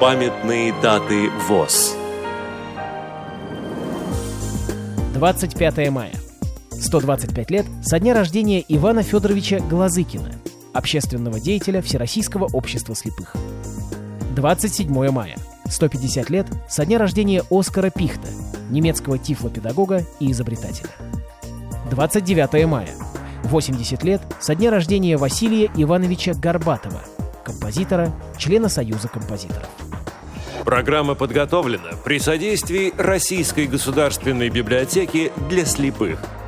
Памятные даты ВОЗ 25 мая. 125 лет со дня рождения Ивана Федоровича Глазыкина, общественного деятеля Всероссийского общества слепых. 27 мая. 150 лет со дня рождения Оскара Пихта, немецкого тифлопедагога и изобретателя. 29 мая. 80 лет со дня рождения Василия Ивановича Горбатова, композитора, члена Союза композиторов. Программа подготовлена при содействии Российской государственной библиотеки для слепых –